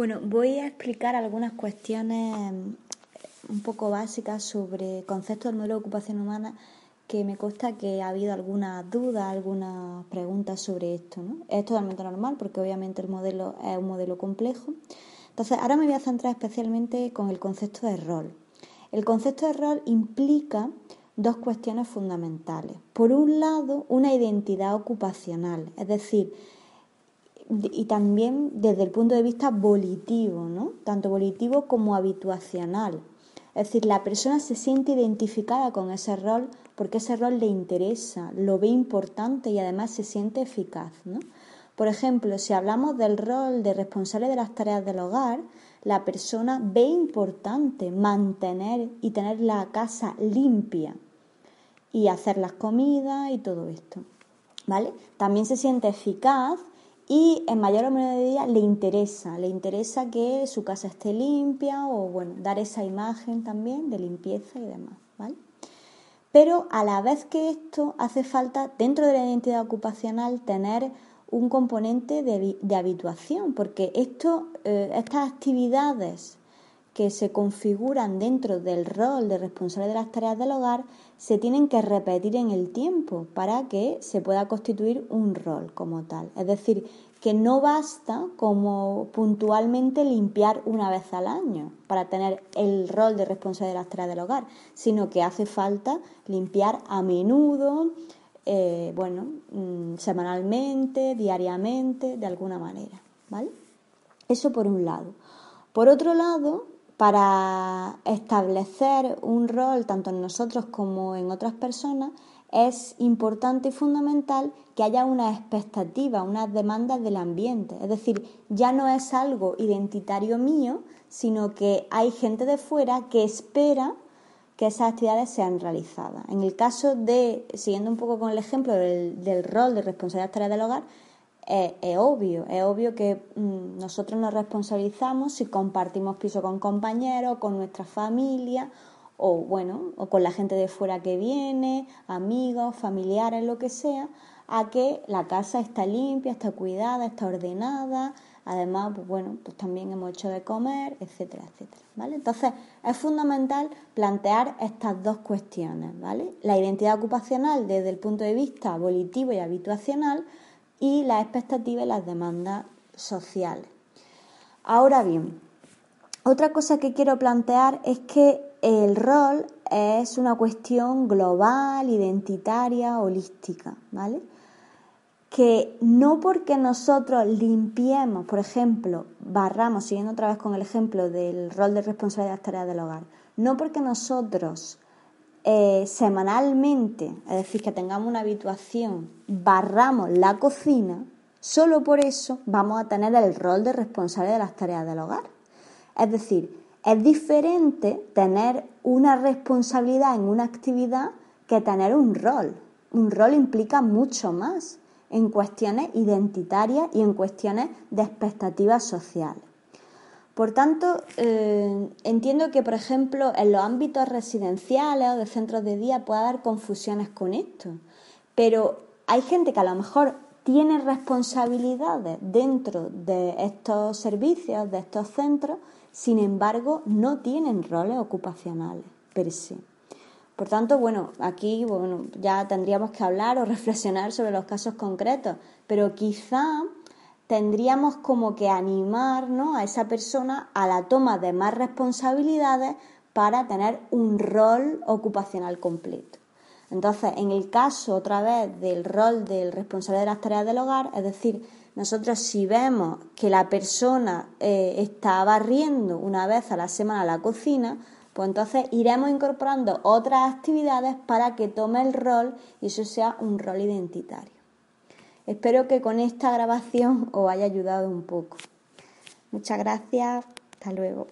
Bueno, voy a explicar algunas cuestiones mm, un poco básicas sobre conceptos del modelo de ocupación humana que me consta que ha habido algunas dudas, algunas preguntas sobre esto. ¿no? Es totalmente normal porque obviamente el modelo es un modelo complejo. Entonces, ahora me voy a centrar especialmente con el concepto de rol. El concepto de rol implica dos cuestiones fundamentales. Por un lado, una identidad ocupacional, es decir, y también desde el punto de vista volitivo, ¿no? tanto volitivo como habituacional. Es decir, la persona se siente identificada con ese rol porque ese rol le interesa, lo ve importante y además se siente eficaz. ¿no? Por ejemplo, si hablamos del rol de responsable de las tareas del hogar, la persona ve importante mantener y tener la casa limpia y hacer las comidas y todo esto. ¿Vale? También se siente eficaz y en mayor o menor medida le interesa, le interesa que su casa esté limpia o bueno, dar esa imagen también de limpieza y demás, ¿vale? Pero a la vez que esto hace falta dentro de la identidad ocupacional tener un componente de, habituación, porque esto, eh, estas actividades que se configuran dentro del rol de responsable de las tareas del hogar se tienen que repetir en el tiempo para que se pueda constituir un rol como tal. Es decir, que no basta como puntualmente limpiar una vez al año para tener el rol de responsable de las tareas del hogar, sino que hace falta limpiar a menudo, eh, bueno, mm, semanalmente, diariamente, de alguna manera, ¿vale? Eso por un lado. Por otro lado, para establecer un rol tanto en nosotros como en otras personas, es importante y fundamental que haya una expectativa, unas demandas del ambiente. Es decir, ya no es algo identitario mío, sino que hay gente de fuera que espera que esas actividades sean realizadas. En el caso de, siguiendo un poco con el ejemplo del, rol de responsabilidad tarea del hogar, es, obvio, es obvio que mm, nosotros nos responsabilizamos si compartimos piso con compañeros, con nuestra familia o bueno, o con la gente de fuera que viene, amigos, familiares, lo que sea, a que la casa está limpia, está cuidada, está ordenada, además, pues bueno, pues también hemos hecho de comer, etcétera, etcétera, ¿vale? Entonces, es fundamental plantear estas dos cuestiones, ¿vale? La identidad ocupacional desde el punto de vista volitivo y habituacional, y las expectativas y las demandas sociales. Ahora bien, otra cosa que quiero plantear es que el rol es una cuestión global, identitaria, holística, ¿vale? Que no porque nosotros limpiemos, por ejemplo, barramos, siguiendo otra vez con el ejemplo del rol de responsabilidad de las tareas del hogar, no porque nosotros eh, semanalmente, es decir, que tengamos una habituación, barramos la cocina, solo por eso vamos a tener el rol de responsable de las tareas del hogar. Es decir, es diferente tener una responsabilidad en una actividad que tener un rol. Un rol implica mucho más en cuestiones identitarias y en cuestiones de expectativas sociales. Por tanto, eh, entiendo que, por ejemplo, en los ámbitos residenciales o de centros de día puede haber confusiones con esto, pero hay gente que a lo mejor tiene responsabilidades dentro de estos servicios, de estos centros, sin embargo, no tienen roles ocupacionales per se. Por tanto, bueno, aquí bueno, ya tendríamos que hablar o reflexionar sobre los casos concretos, pero quizá tendríamos como que animar a esa persona a la toma de más responsabilidades para tener un rol ocupacional completo. Entonces, en el caso otra vez del rol del responsable de las tareas del hogar, es decir, nosotros si vemos que la persona eh, está barriendo una vez a la semana la cocina, pues entonces iremos incorporando otras actividades para que tome el rol y eso sea un rol identitario. Espero que con esta grabación os haya ayudado un poco. Muchas gracias. Hasta luego.